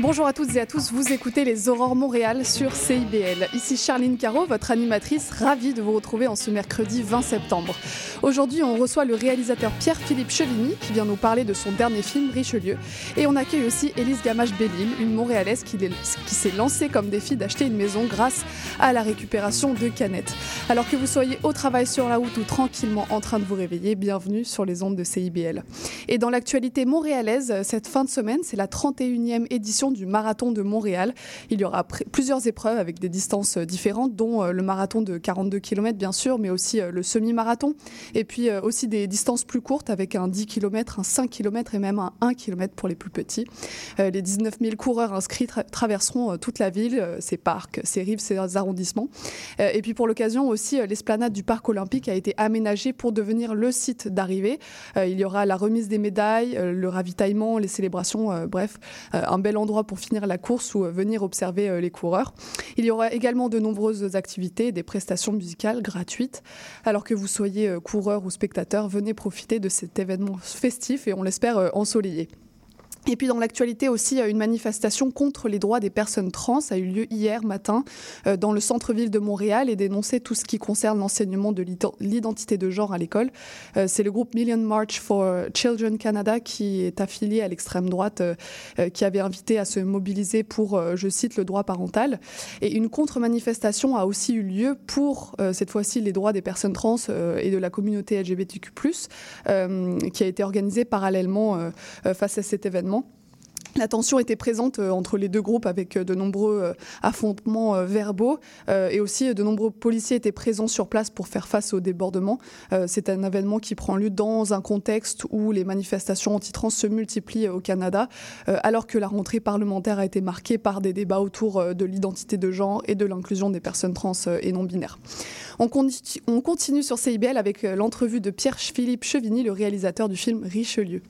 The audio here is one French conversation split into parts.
Bonjour à toutes et à tous, vous écoutez les Aurores Montréal sur CIBL. Ici Charline Caro, votre animatrice, ravie de vous retrouver en ce mercredi 20 septembre. Aujourd'hui, on reçoit le réalisateur Pierre-Philippe Chevigny qui vient nous parler de son dernier film Richelieu. Et on accueille aussi Élise Gamache-Bellil, une Montréalaise qui, qui s'est lancée comme défi d'acheter une maison grâce à la récupération de canettes. Alors que vous soyez au travail sur la route ou tranquillement en train de vous réveiller, bienvenue sur les ondes de CIBL. Et dans l'actualité montréalaise, cette fin de semaine, c'est la 31e édition du marathon de Montréal. Il y aura plusieurs épreuves avec des distances euh, différentes, dont euh, le marathon de 42 km bien sûr, mais aussi euh, le semi-marathon. Et puis aussi des distances plus courtes avec un 10 km, un 5 km et même un 1 km pour les plus petits. Les 19 000 coureurs inscrits traverseront toute la ville, ses parcs, ses rives, ses arrondissements. Et puis pour l'occasion aussi, l'esplanade du parc olympique a été aménagée pour devenir le site d'arrivée. Il y aura la remise des médailles, le ravitaillement, les célébrations, bref, un bel endroit pour finir la course ou euh, venir observer euh, les coureurs. Il y aura également de nombreuses activités, des prestations musicales gratuites. Alors que vous soyez euh, coureur ou spectateur, venez profiter de cet événement festif et on l'espère ensoleillé. Et puis dans l'actualité aussi, une manifestation contre les droits des personnes trans a eu lieu hier matin euh, dans le centre-ville de Montréal et dénonçait tout ce qui concerne l'enseignement de l'identité de genre à l'école. Euh, c'est le groupe Million March for Children Canada qui est affilié à l'extrême droite, euh, qui avait invité à se mobiliser pour, je cite, le droit parental. Et une contre-manifestation a aussi eu lieu pour, cette fois-ci, les droits des personnes trans et de la communauté LGBTQ+, qui a été organisée parallèlement face à cet événement. La tension était présente euh, entre les deux groupes avec euh, de nombreux euh, affrontements verbaux et aussi de nombreux policiers étaient présents sur place pour faire face aux débordements. C'est un événement qui prend lieu dans un contexte où les manifestations anti-trans se multiplient au Canada, alors que la rentrée parlementaire a été marquée par des débats autour de l'identité de genre et de l'inclusion des personnes trans et non binaires. On, continue sur CIBL avec l'entrevue de Pierre-Philippe Chevigny, le réalisateur du film Richelieu.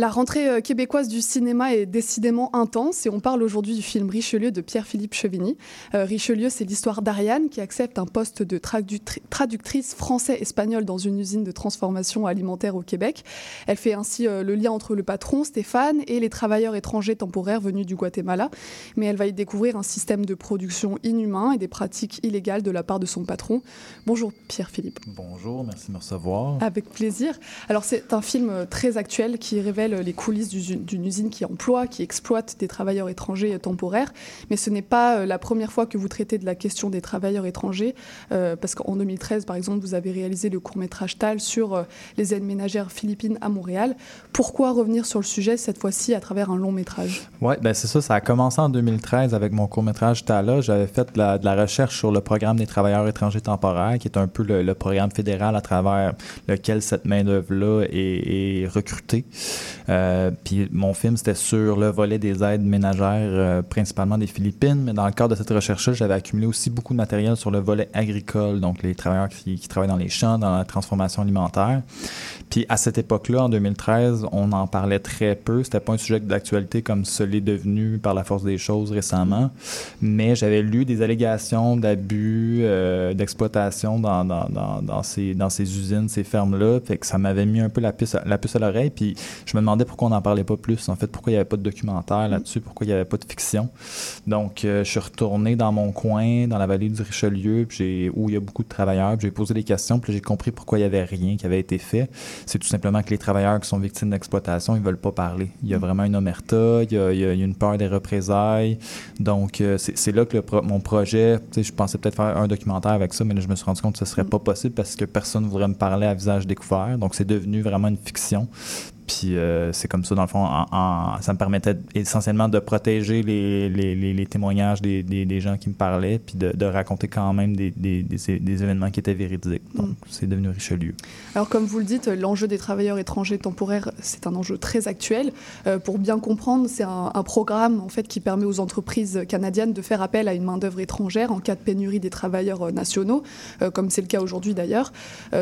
La rentrée euh, québécoise du cinéma est décidément intense et on parle aujourd'hui du film Richelieu de Pierre-Philippe Chevigny. Euh, Richelieu, c'est l'histoire d'Ariane qui accepte un poste de traductrice français-espagnol dans une usine de transformation alimentaire au Québec. Elle fait ainsi euh, le lien entre le patron, Stéphane, et les travailleurs étrangers temporaires venus du Guatemala. Mais elle va y découvrir un système de production inhumain et des pratiques illégales de la part de son patron. Bonjour Pierre-Philippe. Bonjour, merci de me recevoir. Avec plaisir. Alors c'est un film très actuel qui révèle les coulisses d'une usine qui emploie, qui exploite des travailleurs étrangers temporaires. Mais ce n'est pas euh, la première fois que vous traitez de la question des travailleurs étrangers, euh, parce qu'en 2013, par exemple, vous avez réalisé le court-métrage TAL sur euh, les aides ménagères philippines à Montréal. Pourquoi revenir sur le sujet cette fois-ci à travers un long métrage? Oui, ben c'est ça. Ça a commencé en 2013 avec mon court-métrage TAL. J'avais fait de la, recherche sur le programme des travailleurs étrangers temporaires, qui est un peu le, programme fédéral à travers lequel cette main-d'œuvre-là est recrutée. Euh, puis mon film, c'était sur le volet des aides ménagères, euh, principalement des Philippines. Mais dans le cadre de cette recherche-là, j'avais accumulé aussi beaucoup de matériel sur le volet agricole, donc les travailleurs qui, qui travaillent dans les champs, dans la transformation alimentaire. Puis à cette époque-là, en 2013, on en parlait très peu. C'était pas un sujet d'actualité comme ce l'est devenu par la force des choses récemment. Mais j'avais lu des allégations d'abus, euh, d'exploitation dans, dans, dans, ces, dans ces usines, ces fermes-là. Fait que ça m'avait mis un peu la puce, la puce à l'oreille. Puis je me demandais pourquoi on n'en parlait pas plus. En fait, pourquoi il n'y avait pas de documentaire là-dessus, pourquoi il n'y avait pas de fiction. Donc, euh, je suis retourné dans mon coin, dans la vallée du Richelieu, puis où il y a beaucoup de travailleurs. J'ai posé des questions, puis j'ai compris pourquoi il n'y avait rien qui avait été fait c'est tout simplement que les travailleurs qui sont victimes d'exploitation, ils veulent pas parler. Il y a mm. vraiment une omerta, il y a, une peur des représailles. Donc, euh, c'est là que mon projet, je pensais peut-être faire un documentaire avec ça, mais là, je me suis rendu compte que ce serait mm. pas possible parce que personne ne voudrait me parler à visage découvert. Donc, c'est devenu vraiment une fiction. Puis euh, c'est comme ça, dans le fond, ça me permettait essentiellement de protéger les, les, les, témoignages des, des, des, gens qui me parlaient, puis de, de raconter quand même des, événements qui étaient véridiques. Donc, mm. c'est devenu Richelieu. Alors, comme vous le dites, l'enjeu des travailleurs étrangers temporaires, c'est un enjeu très actuel. Euh, pour bien comprendre, c'est un, un, programme en fait qui permet aux entreprises canadiennes de faire appel à une main-d'œuvre étrangère en cas de pénurie des travailleurs euh, nationaux, comme c'est le cas aujourd'hui d'ailleurs.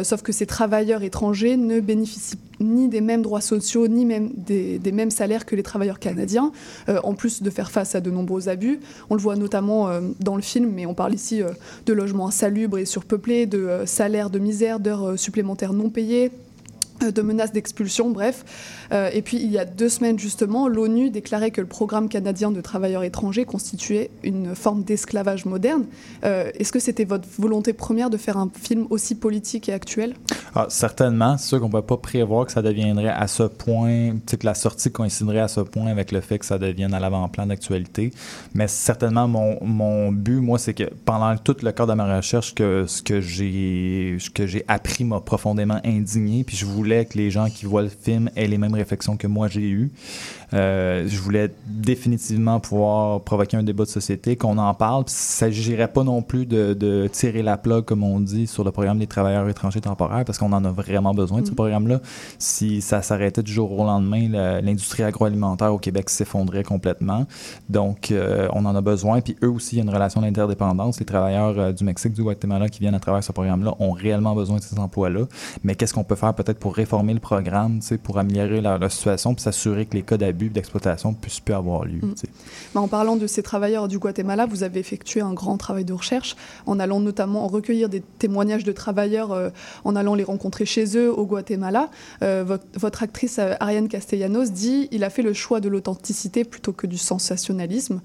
sauf que ces travailleurs étrangers ne bénéficient ni des mêmes droits sociaux, ni même des, mêmes salaires que les travailleurs canadiens, euh, en plus de faire face à de nombreux abus. On le voit notamment euh, dans le film, mais on parle ici euh, de logements insalubres et surpeuplés, de salaires de misère, d'heures supplémentaires non payées, de menaces d'expulsion, bref. Euh, et puis, il y a deux semaines, justement, l'ONU déclarait que le programme canadien de travailleurs étrangers constituait une forme d'esclavage moderne. Euh, est-ce que c'était votre volonté première de faire un film aussi politique et actuel? Ah, Certainement. C'est sûr qu'on ne peut pas prévoir que ça deviendrait à ce point, que la sortie coïnciderait à ce point avec le fait que ça devienne à l'avant-plan d'actualité. Mais certainement, mon, mon but, moi, c'est que pendant tout le cadre de ma recherche, que ce que j'ai appris m'a profondément indigné, puis je voulais que les gens qui voient le film aient les mêmes réflexions que moi j'ai eues. Euh, je voulais définitivement pouvoir provoquer un débat de société, qu'on en parle. Il ne s'agirait pas non plus de, tirer la plug, comme on dit, sur le programme des travailleurs étrangers temporaires, parce qu'on en a vraiment besoin de ce mm. programme-là. Si ça s'arrêtait du jour au lendemain, l'industrie agroalimentaire au Québec s'effondrait complètement. Donc, euh, on en a besoin. Puis eux aussi, il y a une relation d'interdépendance. Les travailleurs euh, du Mexique, du Guatemala qui viennent à travers ce programme-là ont réellement besoin de ces emplois-là. Mais qu'est-ce qu'on peut faire peut-être pour réformer le programme, pour améliorer la, situation, puis s'assurer que les cas d'abus d'exploitation puissent plus avoir lieu. Mm. en parlant de ces travailleurs du Guatemala, vous avez effectué un grand travail de recherche en allant notamment recueillir des témoignages de travailleurs, euh, en allant les rencontrer chez eux au Guatemala. Euh, votre, actrice euh, Ariane Castellanos dit il a fait le choix de l'authenticité plutôt que du sensationnalisme.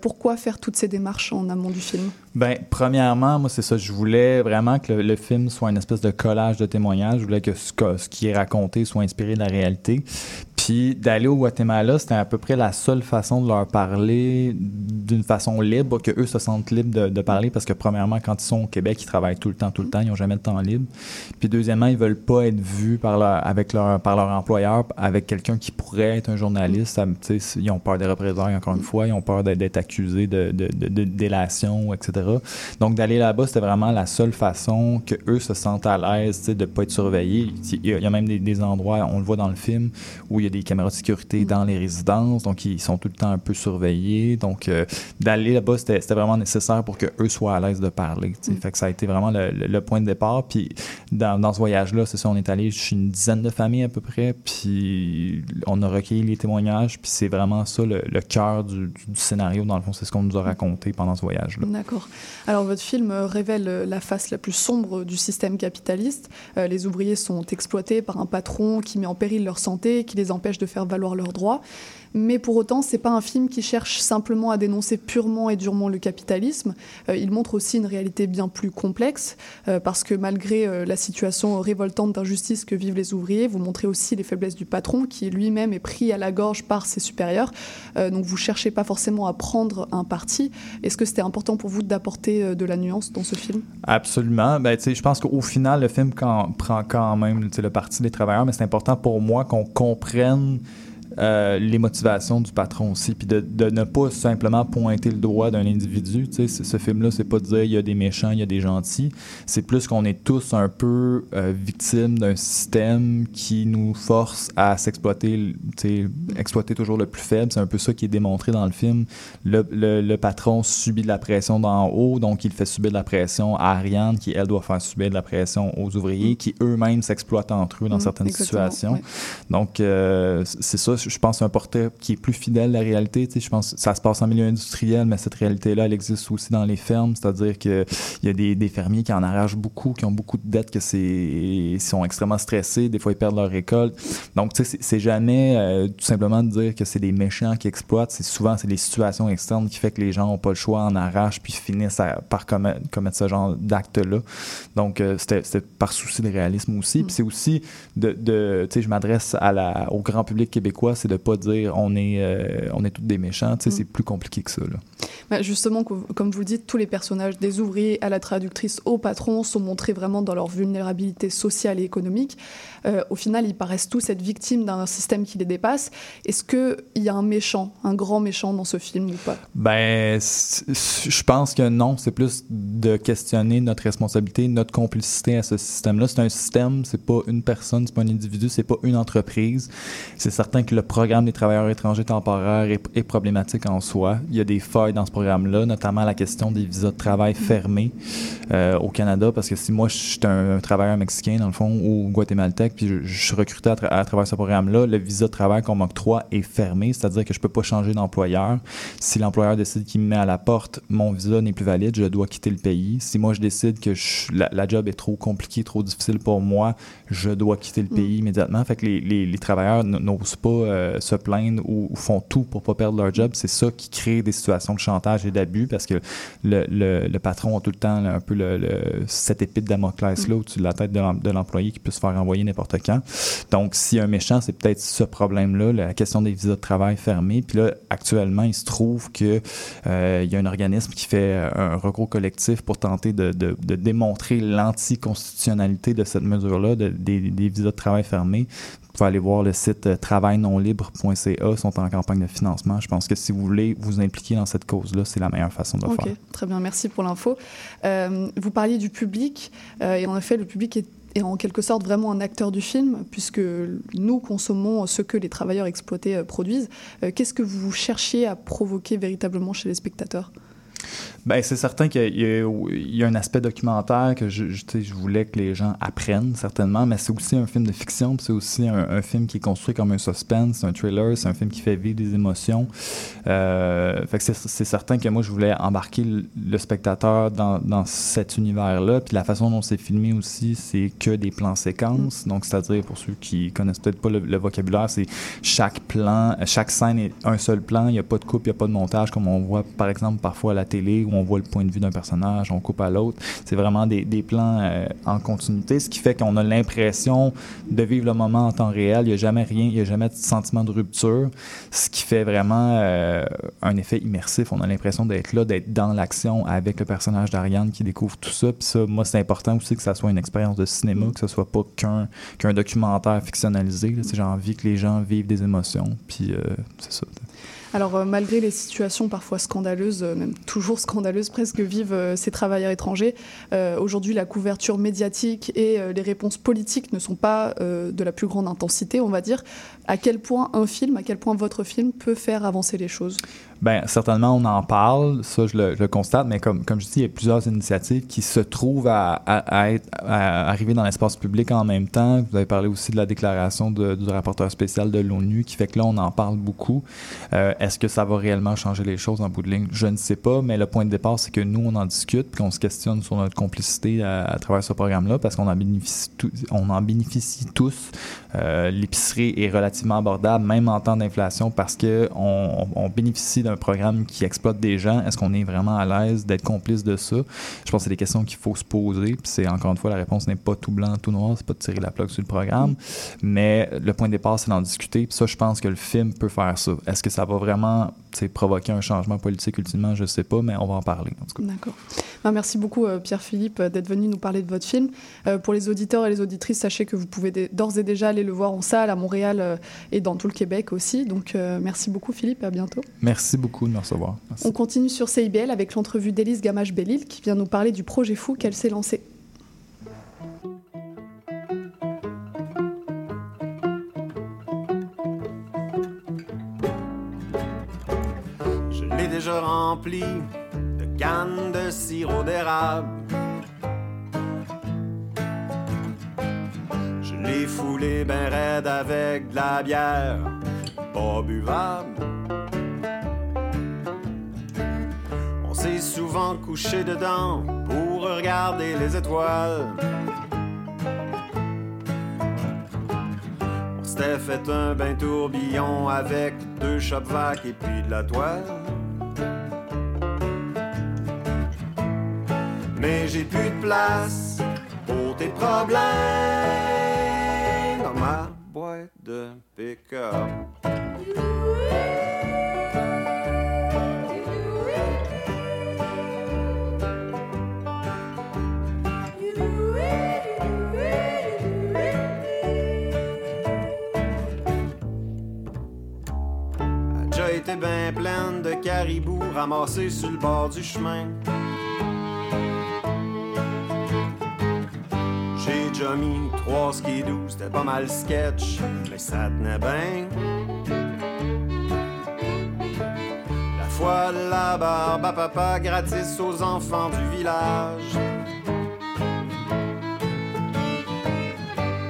pourquoi faire toutes ces démarches en amont du film? Ben, premièrement, moi, c'est ça. Je voulais vraiment que le, film soit une espèce de collage de témoignages. Je voulais que ce, que ce, qui est raconté soit inspiré de la réalité. Puis d'aller au Guatemala, c'était à peu près la seule façon de leur parler d'une façon libre, que eux se sentent libres de, parler, parce que premièrement, quand ils sont au Québec, ils travaillent tout le temps, tout le temps, ils n'ont jamais de temps libre. Puis deuxièmement, ils veulent pas être vus par leur, avec leur, par leur employeur, avec quelqu'un qui pourrait être un journaliste. ils ont peur des représailles, encore une fois, ils ont peur d'être accusés de, de, de, délation, etc. Donc d'aller là-bas, c'était vraiment la seule façon que eux se sentent à l'aise de ne pas être surveillés. Il y a même des, des endroits, on le voit dans le film, où il y a des caméras de sécurité dans les résidences, donc ils sont tout le temps un peu surveillés. Donc, euh, d'aller là-bas, c'était vraiment nécessaire pour qu'eux soient à l'aise de parler. Mm. Fait que ça a été vraiment le, point de départ. Puis, dans, ce voyage-là, c'est ça, on est allé chez une dizaine de familles à peu près, puis on a recueilli les témoignages, puis c'est vraiment ça le, cœur du, scénario. Dans le fond, c'est ce qu'on nous a raconté pendant ce voyage-là. D'accord. Alors, votre film révèle la face la plus sombre du système capitaliste. Euh, les ouvriers sont exploités par un patron qui met en péril leur santé, qui les empêche de faire valoir leurs droits. Mais pour autant, c'est pas un film qui cherche simplement à dénoncer purement et durement le capitalisme. Euh, il montre aussi une réalité bien plus complexe, euh, parce que malgré euh, la situation révoltante d'injustice que vivent les ouvriers, vous montrez aussi les faiblesses du patron, qui lui-même est pris à la gorge par ses supérieurs. donc vous cherchez pas forcément à prendre un parti. Est-ce que c'était important pour vous d'apporter de la nuance dans ce film? Absolument. Ben, je pense qu'au final, le film prend quand même le parti des travailleurs, mais c'est important pour moi qu'on comprenne euh, les motivations du patron aussi, puis de, de, ne pas simplement pointer le doigt d'un individu. Tu sais, ce film-là, c'est pas de dire il y a des méchants, il y a des gentils. C'est plus qu'on est tous un peu euh, victimes d'un système qui nous force à s'exploiter, tu sais, exploiter toujours le plus faible. C'est un peu ça qui est démontré dans le film. Le, le, patron subit de la pression d'en haut, donc il fait subir de la pression à Ariane, qui elle doit faire subir de la pression aux ouvriers, qui eux-mêmes s'exploitent entre eux dans mmh, certaines situations. Donc euh, c'est ça je pense, un portrait qui est plus fidèle à la réalité. je pense que ça se passe en milieu industriel, mais cette réalité-là, elle existe aussi dans les fermes. C'est-à-dire qu'il y a des, des, fermiers qui en arrachent beaucoup, qui ont beaucoup de dettes, que c'est sont extrêmement stressés. Des fois, ils perdent leur récolte. Donc, tu sais, c'est jamais euh, tout simplement de dire que c'est des méchants qui exploitent. C'est souvent, c'est les situations externes qui fait que les gens n'ont pas le choix, en arrachent, puis finissent par commettre, ce genre d'actes-là. Donc, euh, c'était par souci de réalisme aussi. Puis c'est aussi de, de tu sais, je m'adresse au grand public québécois c'est de pas dire on est, euh, on est tous des méchants. Mm. C'est plus compliqué que ça. Là. Justement, co- comme vous le dites, tous les personnages, des ouvriers à la traductrice au patron, sont montrés vraiment dans leur vulnérabilité sociale et économique. Euh, au final, ils paraissent tous être victimes d'un système qui les dépasse. Est-ce qu'il y a un méchant, un grand méchant dans ce film ou pas? Ben, je pense que non. C'est plus de questionner notre responsabilité, notre complicité à ce système-là. C'est un système, c'est pas une personne, c'est pas un individu, c'est pas une entreprise. C'est certain que le programme des travailleurs étrangers temporaires est, est problématique en soi. Il y a des failles dans ce programme-là, notamment la question des visas de travail fermés euh, au Canada, parce que si moi je suis un, un travailleur mexicain dans le fond ou guatémaltèque, puis je, je suis recruté à, tra- à travers ce programme-là, le visa de travail qu'on m'octroie est fermé, c'est-à-dire que je peux pas changer d'employeur. Si l'employeur décide qu'il me met à la porte, mon visa n'est plus valide, je dois quitter le pays. Si moi je décide que je- la, la job est trop compliquée, trop difficile pour moi, je dois quitter le Mm. pays immédiatement. Fait que les, les- les travailleurs n'osent pas euh, se plaindre ou, ou font tout pour pas perdre leur job. C'est ça qui crée des situations de chantage et d'abus parce que le, le- le patron a tout le temps là, un peu le, le- cette épée de Damoclès là au-dessus de la tête de l'em- de l'employé qui peut se faire envoyer n'importe quand. Donc, s'il y a un méchant, c'est peut-être ce problème-là, la question des visas de travail fermés. Puis là, actuellement, il se trouve que euh, il y a un organisme qui fait euh, un recours collectif pour tenter de, de- de démontrer l'anticonstitutionnalité de cette mesure-là, de- des, des visas de travail fermés. Vous pouvez aller voir le site euh, travailnonlibre.ca, ils sont en campagne de financement. Je pense que si vous voulez vous impliquer dans cette cause-là, c'est la meilleure façon de le Ok, faire. très bien, merci pour l'info. Euh, vous parliez du public, euh, et en effet, le public est, est en quelque sorte vraiment un acteur du film, puisque nous consommons ce que les travailleurs exploités produisent. Qu'est-ce que vous cherchiez à provoquer véritablement chez les spectateurs? Ben, c'est certain qu'il y, a- il y a un aspect documentaire que je, voulais que les gens apprennent, certainement, mais c'est aussi un film de fiction, c'est aussi un, un film qui est construit comme un suspense, un thriller, c'est un film qui fait vivre des émotions. Euh, fait que c'est, c'est certain que moi, je voulais embarquer le, le spectateur dans, dans cet univers-là, puis la façon dont c'est filmé aussi, c'est que des plans séquences, donc c'est-à-dire, pour ceux qui connaissent peut-être pas le, le vocabulaire, c'est chaque plan, chaque scène est un seul plan, il n'y a pas de coupe, il n'y a pas de montage, comme on voit, par exemple, parfois à la télé, où on voit le point de vue d'un personnage, on coupe à l'autre. C'est vraiment des, plans euh, en continuité, ce qui fait qu'on a l'impression de vivre le moment en temps réel. Il n'y a jamais rien, il n'y a jamais de sentiment de rupture, ce qui fait vraiment euh, un effet immersif. On a l'impression d'être là, d'être dans l'action avec le personnage d'Ariane qui découvre tout ça. Puis ça, moi, c'est important aussi que ça soit une expérience de cinéma, que ce soit pas qu'un qu'un documentaire fictionnalisé. J'ai envie que les gens vivent des émotions. Puis euh, c'est ça. Alors, euh, malgré les situations parfois scandaleuses, euh, même toujours scandaleuses presque, que vivent euh, ces travailleurs étrangers, aujourd'hui, la couverture médiatique et les réponses politiques ne sont pas de la plus grande intensité, on va dire. À quel point un film, à quel point votre film peut faire avancer les choses? Ben, certainement, on en parle, ça je le, constate, mais comme, comme je dis, il y a plusieurs initiatives qui se trouvent à, être, à arriver dans l'espace public en même temps. Vous avez parlé aussi de la déclaration du rapporteur spécial de l'ONU, qui fait que là, on en parle beaucoup. Est-ce que ça va réellement changer les choses en bout de ligne? Je ne sais pas, mais le point de départ, c'est que nous, on en discute, qu'on se questionne sur notre complicité à, travers ce programme-là, parce qu'on en bénéficie, tous. Euh, L'épicerie est relativement abordable, même en temps d'inflation, parce que on, on bénéficie d'un programme qui exploite des gens. Est-ce qu'on est vraiment à l'aise d'être complice de ça? Je pense que c'est des questions qu'il faut se poser. Puis c'est encore une fois, la réponse n'est pas tout blanc, tout noir. C'est pas de tirer la plaque sur le programme. Mais le point de départ, c'est d'en discuter. Puis ça, je pense que le film peut faire ça. Est-ce que ça va vraiment sais, provoquer un changement politique ultimement? Je sais pas, mais on va en parler. D'accord. Ben, merci beaucoup, euh, Pierre-Philippe, euh, d'être venu nous parler de votre film. Euh, pour les auditeurs et les auditrices, sachez que vous pouvez d'ores et déjà aller le voir en salle à Montréal euh, et dans tout le Québec aussi. Donc, merci beaucoup, Philippe. À bientôt. Merci beaucoup de me recevoir. Merci. On continue sur CIBL avec l'entrevue d'Élise Gamache-Bellil qui vient nous parler du projet fou qu'elle s'est lancé. Déjà rempli de cannes de sirop d'érable. Je l'ai foulé ben raide avec de la bière, pas buvable. On s'est souvent couché dedans pour regarder les étoiles. On s'était fait un bain tourbillon avec deux chopes vac et puis de la toile. Mais j'ai plus de place pour tes problèmes dans ma boîte de pick-up. Déjà été bien pleine de caribous ramassés sur le bord du chemin. Déjà mis trois skidoo, c'était pas mal sketch, mais ça tenait bien. La fois de la barbe à papa gratis aux enfants du village.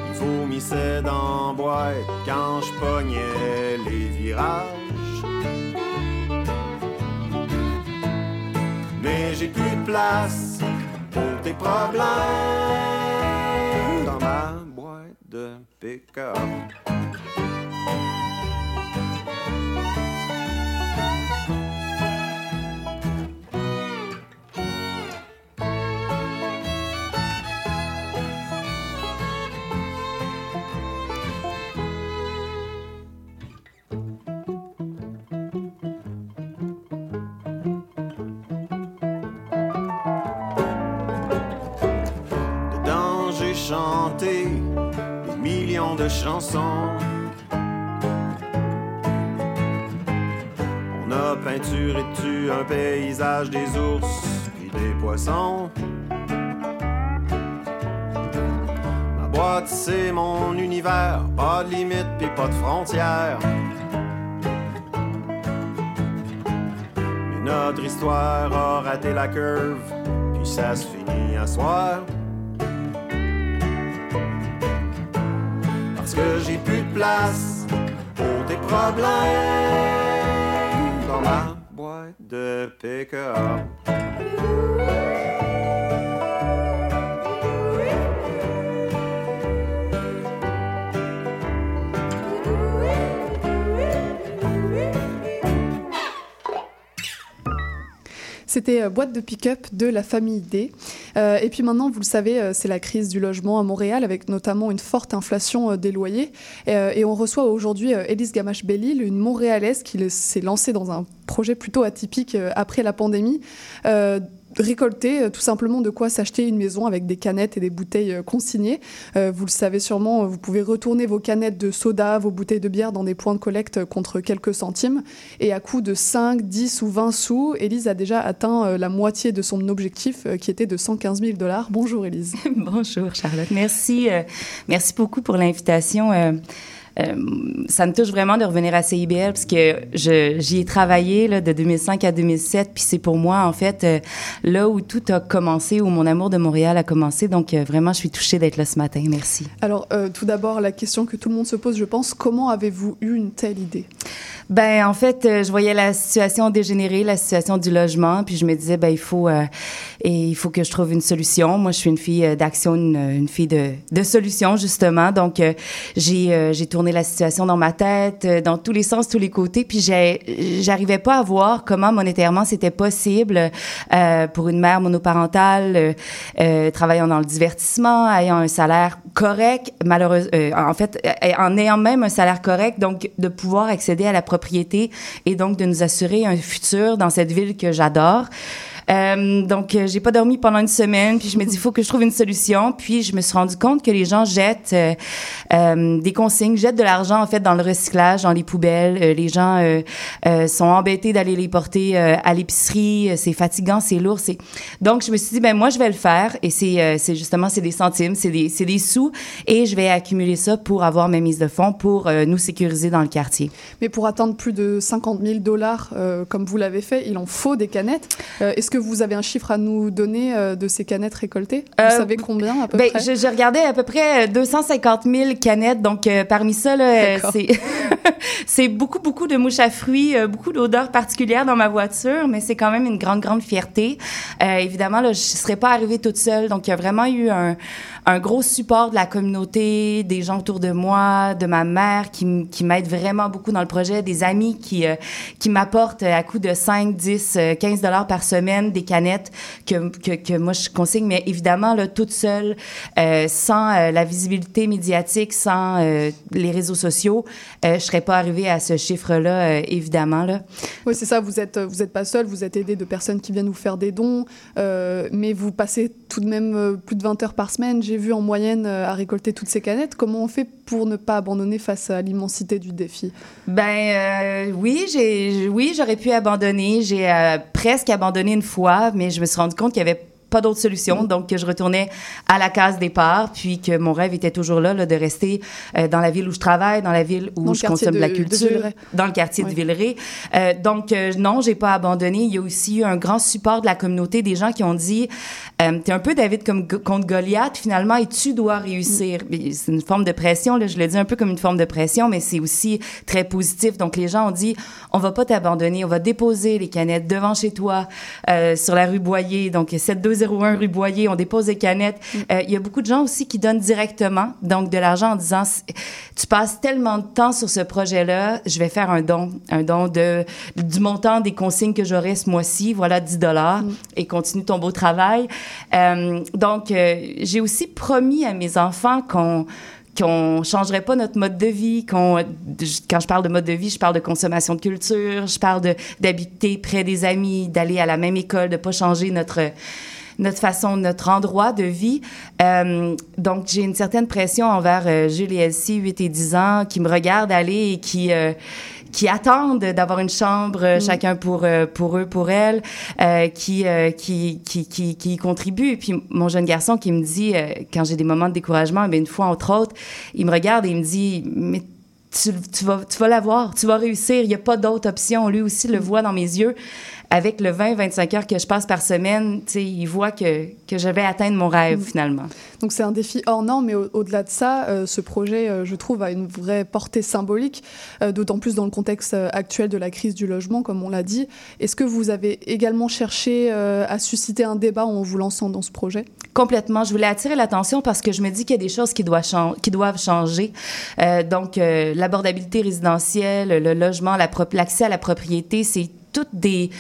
Il vomissait dans boîte quand je pognais les virages. Mais j'ai plus de place pour tes problèmes Dedans, j'ai chanté de chansons. On a peinturé dessus un paysage des ours et des poissons. Ma boîte, c'est mon univers, pas de limite et pas de frontières. Mais notre histoire a raté la curve, puis ça se finit à soir. Que j'ai plus de place pour tes problèmes dans ma boîte de pick-up. C'était euh, Boîte de pick-up de la famille D. Euh, et puis maintenant, vous le savez, euh, c'est la crise du logement à Montréal, avec notamment une forte inflation des loyers. Et, on reçoit aujourd'hui Élise Gamache-Bellil, une Montréalaise qui s'est lancée dans un projet plutôt atypique après la pandémie. Récolter euh, tout simplement de quoi s'acheter une maison avec des canettes et des bouteilles euh, consignées. Euh, vous le savez sûrement, vous pouvez retourner vos canettes de soda, vos bouteilles de bière dans des points de collecte contre quelques centimes. Et à coût de 5, 10 ou 20 sous, Élise a déjà atteint la moitié de son objectif qui était de 115 000 dollars. Bonjour Élise. Bonjour Charlotte, merci, euh, merci beaucoup pour l'invitation. Ça me touche vraiment de revenir à CIBL parce que j'y ai travaillé là, de 2005 à 2007, puis c'est pour moi en fait euh, là où tout a commencé, où mon amour de Montréal a commencé. Donc euh, vraiment, je suis touchée d'être là ce matin. Merci. Alors euh, tout d'abord, la question que tout le monde se pose, je pense, comment avez-vous eu une telle idée? Ben en fait, euh, je voyais la situation dégénérer, la situation du logement, puis je me disais ben il faut euh, et il faut que je trouve une solution. Moi, je suis une fille euh, d'action, une, une fille de, de solution justement. Donc euh, j'ai euh, j'ai tourné la situation dans ma tête, euh, dans tous les sens, tous les côtés, puis j'ai j'arrivais pas à voir comment monétairement c'était possible pour une mère monoparentale travaillant dans le divertissement, ayant un salaire correct, malheureusement, en fait, euh, en ayant même un salaire correct, donc de pouvoir accéder à la propriété et donc de nous assurer un futur dans cette ville que j'adore. Euh, donc, euh, j'ai pas dormi pendant une semaine, puis je me dis, il faut que je trouve une solution. Puis, je me suis rendu compte que les gens jettent euh, euh, des consignes, jettent de l'argent, en fait, dans le recyclage, dans les poubelles. Euh, les gens sont embêtés d'aller les porter à l'épicerie. C'est fatigant, c'est lourd. C'est... Donc, je me suis dit, ben moi, je vais le faire. Et c'est, c'est justement, c'est des centimes, c'est des, c'est des sous. Et je vais accumuler ça pour avoir mes mises de fonds pour nous sécuriser dans le quartier. Mais pour atteindre plus de 50 000 dollars, comme vous l'avez fait, il en faut des canettes. Est-ce que vous avez un chiffre à nous donner euh, de ces canettes récoltées? Vous Euh, savez combien à peu Ben, près? je regardais à peu près euh, 250 000 canettes. Donc, euh, parmi ça, euh, c'est... beaucoup, beaucoup de mouches à fruits, euh, beaucoup d'odeurs particulières dans ma voiture, mais c'est quand même une grande, grande fierté. Euh, évidemment, là, je ne serais pas arrivée toute seule, donc il y a vraiment eu un, un gros support de la communauté, des gens autour de moi, de ma mère qui, qui m'aide vraiment beaucoup dans le projet, des amis qui, euh, qui m'apportent à coût de 5, 10, 15 dollars par semaine des canettes que, que, que, moi je consigne, mais évidemment, là, toute seule, euh, sans euh, la visibilité médiatique, sans euh, les réseaux sociaux, je serais pas arrivée à ce chiffre-là, évidemment. Là. Oui, c'est ça, vous êtes, vous êtes pas seul, vous êtes aidé de personnes qui viennent vous faire des dons, mais vous passez tout de même plus de 20 heures par semaine, j'ai vu en moyenne, à récolter toutes ces canettes. Comment on fait pour ne pas abandonner face à l'immensité du défi? Ben oui, j'ai oui, j'aurais pu abandonner. J'ai presque abandonné une fois, mais je me suis rendu compte qu'il y avait pas d'autre solution, donc que je retournais à la case départ, puis que mon rêve était toujours là, là de rester euh, dans la ville où je travaille, dans la ville où je consomme de, la de culture, dans le quartier Oui. de Villeray. Euh, donc euh, non, j'ai pas abandonné. Il y a aussi eu un grand support de la communauté, des gens qui ont dit, euh, t'es un peu David comme contre Goliath finalement, et tu dois réussir. Mais C'est une forme de pression, là, je le dis un peu comme une forme de pression, mais c'est aussi très positif. Donc les gens ont dit, on va pas t'abandonner, on va déposer les canettes devant chez toi, euh, sur la rue Boyer, donc 7201 rue Boyer, on dépose les canettes. Euh, Il y a beaucoup de gens aussi qui donnent directement, donc de l'argent en disant, tu passes tellement de temps sur ce projet-là, je vais faire un don, un don de du montant des consignes que j'aurai ce mois-ci, voilà 10 dollars, et continue ton beau travail. Euh, donc, euh, j'ai aussi promis à mes enfants qu'on qu'on changerait pas notre mode de vie, qu'on quand je parle de mode de vie, je parle de consommation de culture, je parle d'habiter près des amis, d'aller à la même école, de pas changer notre notre façon, notre endroit de vie. Euh, donc, j'ai une certaine pression envers euh, Jules et Elsie, 8 et 10 ans, qui me regardent aller et qui, euh, qui attendent d'avoir une chambre, euh, chacun pour, euh, pour eux, pour elles, euh, qui, euh, qui, qui, qui, qui y contribuent. Puis, mon jeune garçon qui me dit, euh, quand j'ai des moments de découragement, mais une fois, entre autres, il me regarde et il me dit, mais tu, tu vas, tu vas l'avoir, tu vas réussir, il n'y a pas d'autre option. Lui aussi le voit dans mes yeux. Avec le 20-25 heures que je passe par semaine, tu sais, il voit que, que je vais atteindre mon rêve, finalement. Donc c'est un défi hors norme, mais au- au-delà de ça, euh, ce projet, euh, je trouve, a une vraie portée symbolique, euh, d'autant plus dans le contexte actuel de la crise du logement, comme on l'a dit. Est-ce que vous avez également cherché à susciter un débat en vous lançant dans ce projet? Complètement. Je voulais attirer l'attention parce que je me dis qu'il y a des choses qui doivent, chan- qui doivent changer. Donc, l'abordabilité résidentielle, le logement, la l'accès à la propriété, c'est toutes des,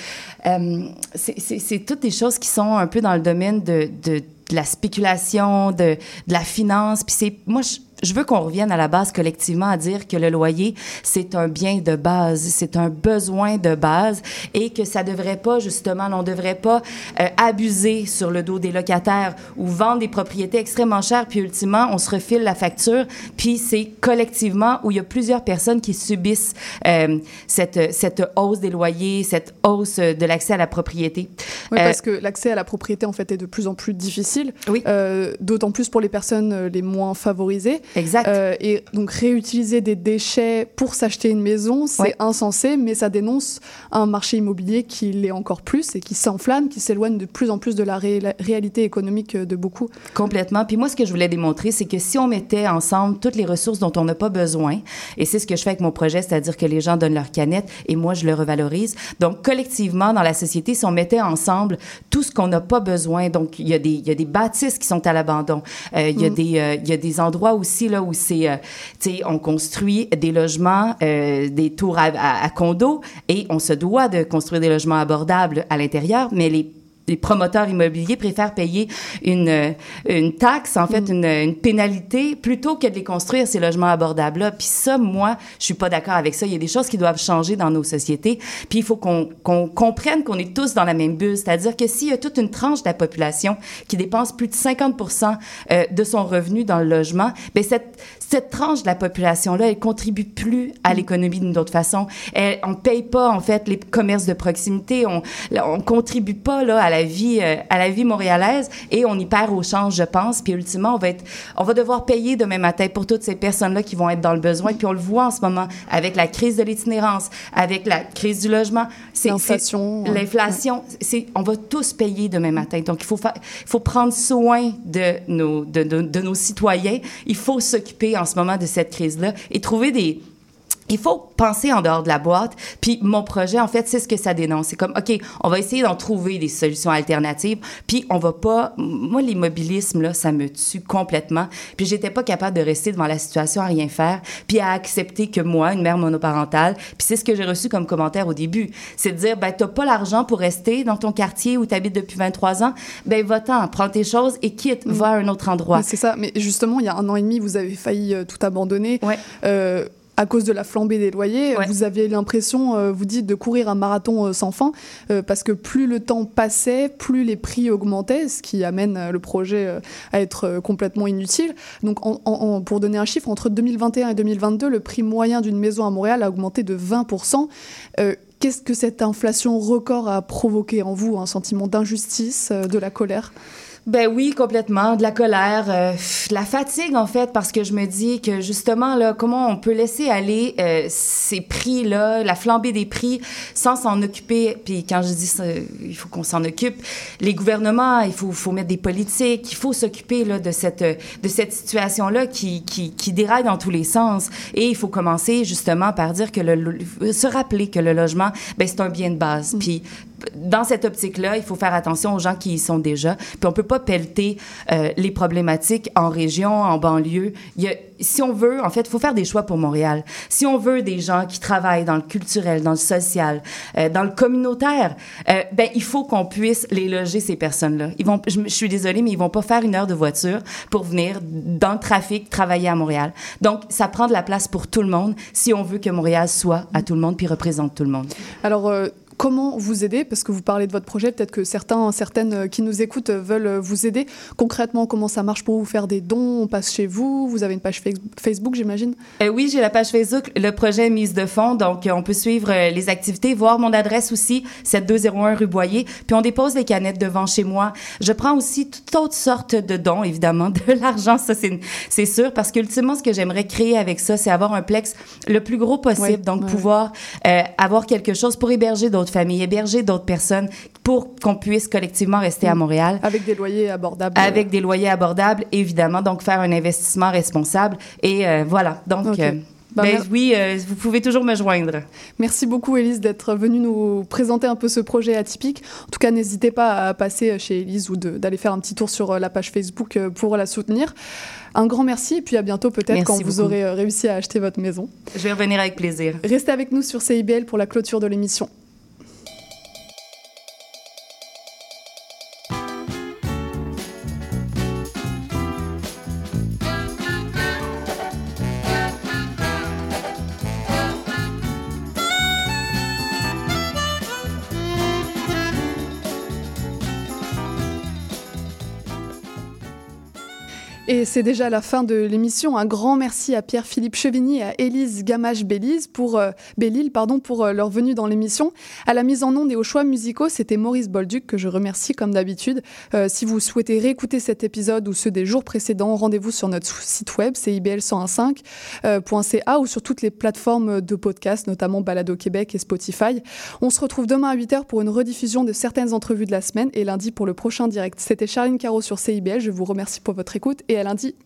euh, c'est- toutes des choses qui sont un peu dans le domaine de, de, la spéculation, de, de la finance. Puis c'est, moi, je veux qu'on revienne à la base collectivement à dire que le loyer, c'est un bien de base, c'est un besoin de base et que ça devrait pas, justement, on devrait pas euh, abuser sur le dos des locataires ou vendre des propriétés extrêmement chères, puis ultimement, on se refile la facture, puis c'est collectivement où il y a plusieurs personnes qui subissent euh, cette, cette hausse des loyers, cette hausse de l'accès à la propriété. Oui, Euh, parce que l'accès à la propriété, en fait, est de plus en plus difficile, Oui. euh, d'autant plus pour les personnes euh, les moins favorisées. Exact. Euh, et donc réutiliser des déchets pour s'acheter une maison, c'est Ouais. insensé, mais ça dénonce un marché immobilier qui l'est encore plus et qui s'enflamme, qui s'éloigne de plus en plus de la ré- réalité économique de beaucoup. Complètement. Puis moi, ce que je voulais démontrer, c'est que si on mettait ensemble toutes les ressources dont on n'a pas besoin, et c'est ce que je fais avec mon projet, c'est-à-dire que les gens donnent leur canette et moi, je le revalorise. Donc, collectivement, dans la société, si on mettait ensemble tout ce qu'on n'a pas besoin, donc il y, a des, il y a des bâtisses qui sont à l'abandon, Euh, il euh, il y a des endroits aussi là, où c'est, euh, tu sais, on construit des logements, euh, des tours à, à, à condos, et on se doit de construire des logements abordables à l'intérieur, mais les les promoteurs immobiliers préfèrent payer une, euh, une taxe, en fait, une, une pénalité, plutôt que de les construire, ces logements abordables-là. Puis ça, moi, je suis pas d'accord avec ça. Il y a des choses qui doivent changer dans nos sociétés. Puis il faut qu'on qu'on comprenne qu'on est tous dans la même bulle. C'est-à-dire que s'il y a toute une tranche de la population qui dépense plus de 50 euh, de son revenu dans le logement, ben cette, cette tranche de la population-là, elle contribue plus à l'économie d'une autre façon. Elle, on paye pas, en fait, les commerces de proximité. On, on contribue pas, là, à la vie, euh, à la vie montréalaise et on y perd au change, je pense. Puis ultimement, on va être, on va devoir payer demain matin pour toutes ces personnes-là qui vont être dans le besoin. Puis on le voit en ce moment avec la crise de l'itinérance, avec la crise du logement. C'est- L'inflation, c'est- ouais. L'inflation, c'est, on va tous payer demain matin. Donc, il faut, fa- il faut prendre soin de nos, de, de- de nos citoyens. Il faut s'occuper en ce moment de cette crise-là et trouver des, il faut penser en dehors de la boîte. Puis mon projet, en fait, c'est ce que ça dénonce. C'est comme, OK, on va essayer d'en trouver des solutions alternatives. Puis on va pas... Moi, l'immobilisme, là, ça me tue complètement. Puis j'étais pas capable de rester devant la situation à rien faire, puis à accepter que moi, une mère monoparentale, puis c'est ce que j'ai reçu comme commentaire au début, c'est de dire, ben, t'as pas l'argent pour rester dans ton quartier où tu habites depuis 23 ans, ben, va-t'en, prends tes choses et quitte, va à un autre endroit. C'est ça. Mais justement, il y a un an et demi, vous avez failli euh, tout abandonner. Ouais. Euh, à cause de la flambée des loyers, Ouais. vous aviez l'impression, euh, vous dites, de courir un marathon euh, sans fin, euh, parce que plus le temps passait, plus les prix augmentaient, ce qui amène le projet à être complètement inutile. Donc, en- en- en- pour donner un chiffre, entre 2021 et 2022, le prix moyen d'une maison à Montréal a augmenté de 20%. Euh, Qu'est-ce que cette inflation record a provoqué en vous Un sentiment d'injustice, de la colère? Ben oui, complètement. De la colère, euh, de la fatigue, en fait, parce que je me dis que justement, là, comment on peut laisser aller euh, ces prix-là, la flambée des prix, sans s'en occuper? Puis quand je dis ça, il faut qu'on s'en occupe. Les gouvernements, il faut, faut mettre des politiques, il faut s'occuper là, de cette, de cette situation-là qui, qui, qui déraille dans tous les sens. Et il faut commencer justement par dire que le, le- se rappeler que le logement, ben, c'est un bien de base. Puis dans cette optique-là, il faut faire attention aux gens qui y sont déjà. Puis on peut pas pelleter euh, les problématiques en région, en banlieue. Il y a, si on veut, en fait, il faut faire des choix pour Montréal. Si on veut des gens qui travaillent dans le culturel, dans le social, euh, dans le communautaire, euh, ben il faut qu'on puisse les loger ces personnes-là. Ils vont, je, je suis désolée, mais ils vont pas faire une heure de voiture pour venir dans le trafic travailler à Montréal. Donc ça prend de la place pour tout le monde si on veut que Montréal soit à tout le monde puis représente tout le monde. Alors, comment vous aider Parce que vous parlez de votre projet, peut-être que certains, certaines qui nous écoutent veulent vous aider. Concrètement, comment ça marche pour vous faire des dons? On passe chez vous Vous avez une page Face- Facebook, j'imagine? Euh, oui, j'ai la page Facebook, le projet Mise de fond. Donc, on peut suivre euh, les activités, voir mon adresse aussi, 7201 rue Boyer. Puis, on dépose les canettes devant chez moi. Je prends aussi toutes autres sortes de dons, évidemment, de l'argent, ça, c'est, c'est sûr, parce qu'ultimement, ce que j'aimerais créer avec ça, c'est avoir un plex le plus gros possible. Ouais, donc, ouais. pouvoir euh, avoir quelque chose pour héberger d'autres familles, héberger d'autres personnes, pour qu'on puisse collectivement rester à Montréal. Avec des loyers abordables Avec des loyers abordables, évidemment, donc faire un investissement responsable. Et euh, voilà, donc, Ok. euh, Bah, ben, oui, euh, vous pouvez toujours me joindre. Merci beaucoup, Élise, d'être venue nous présenter un peu ce projet atypique. En tout cas, n'hésitez pas à passer chez Élise ou d'aller faire un petit tour sur la page Facebook pour la soutenir. Un grand merci et puis à bientôt peut-être quand vous aurez réussi à acheter votre maison. Je vais revenir avec plaisir. Restez avec nous sur CIBL pour la clôture de l'émission. C'est déjà la fin de l'émission. Un grand merci à Pierre-Philippe Chevigny et à Élise Gamache-Bélise pour, euh, pardon, pour euh, leur venue dans l'émission. À la mise en onde et aux choix musicaux, c'était Maurice Bolduc que je remercie comme d'habitude. Euh, si vous souhaitez réécouter cet épisode ou ceux des jours précédents, rendez-vous sur notre site web, c'est ibl1015.ca ou sur toutes les plateformes de podcast, notamment Balado Québec et Spotify. On se retrouve demain à 8h pour une rediffusion de certaines entrevues de la semaine et lundi pour le prochain direct. C'était Charline Caro sur CIBL. Je vous remercie pour votre écoute et à lundi lundi.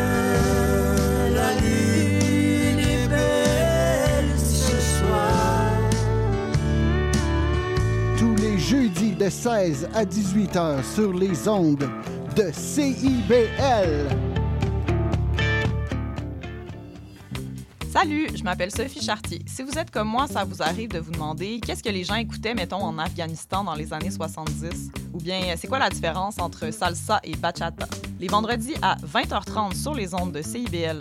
de 16 à 18 heures sur les ondes de CIBL. Salut, je m'appelle Sophie Chartier. Si vous êtes comme moi, ça vous arrive de vous demander qu'est-ce que les gens écoutaient, mettons, en Afghanistan dans les années 70? Ou bien, c'est quoi la différence entre salsa et bachata? Les vendredis à 20h30 sur les ondes de CIBL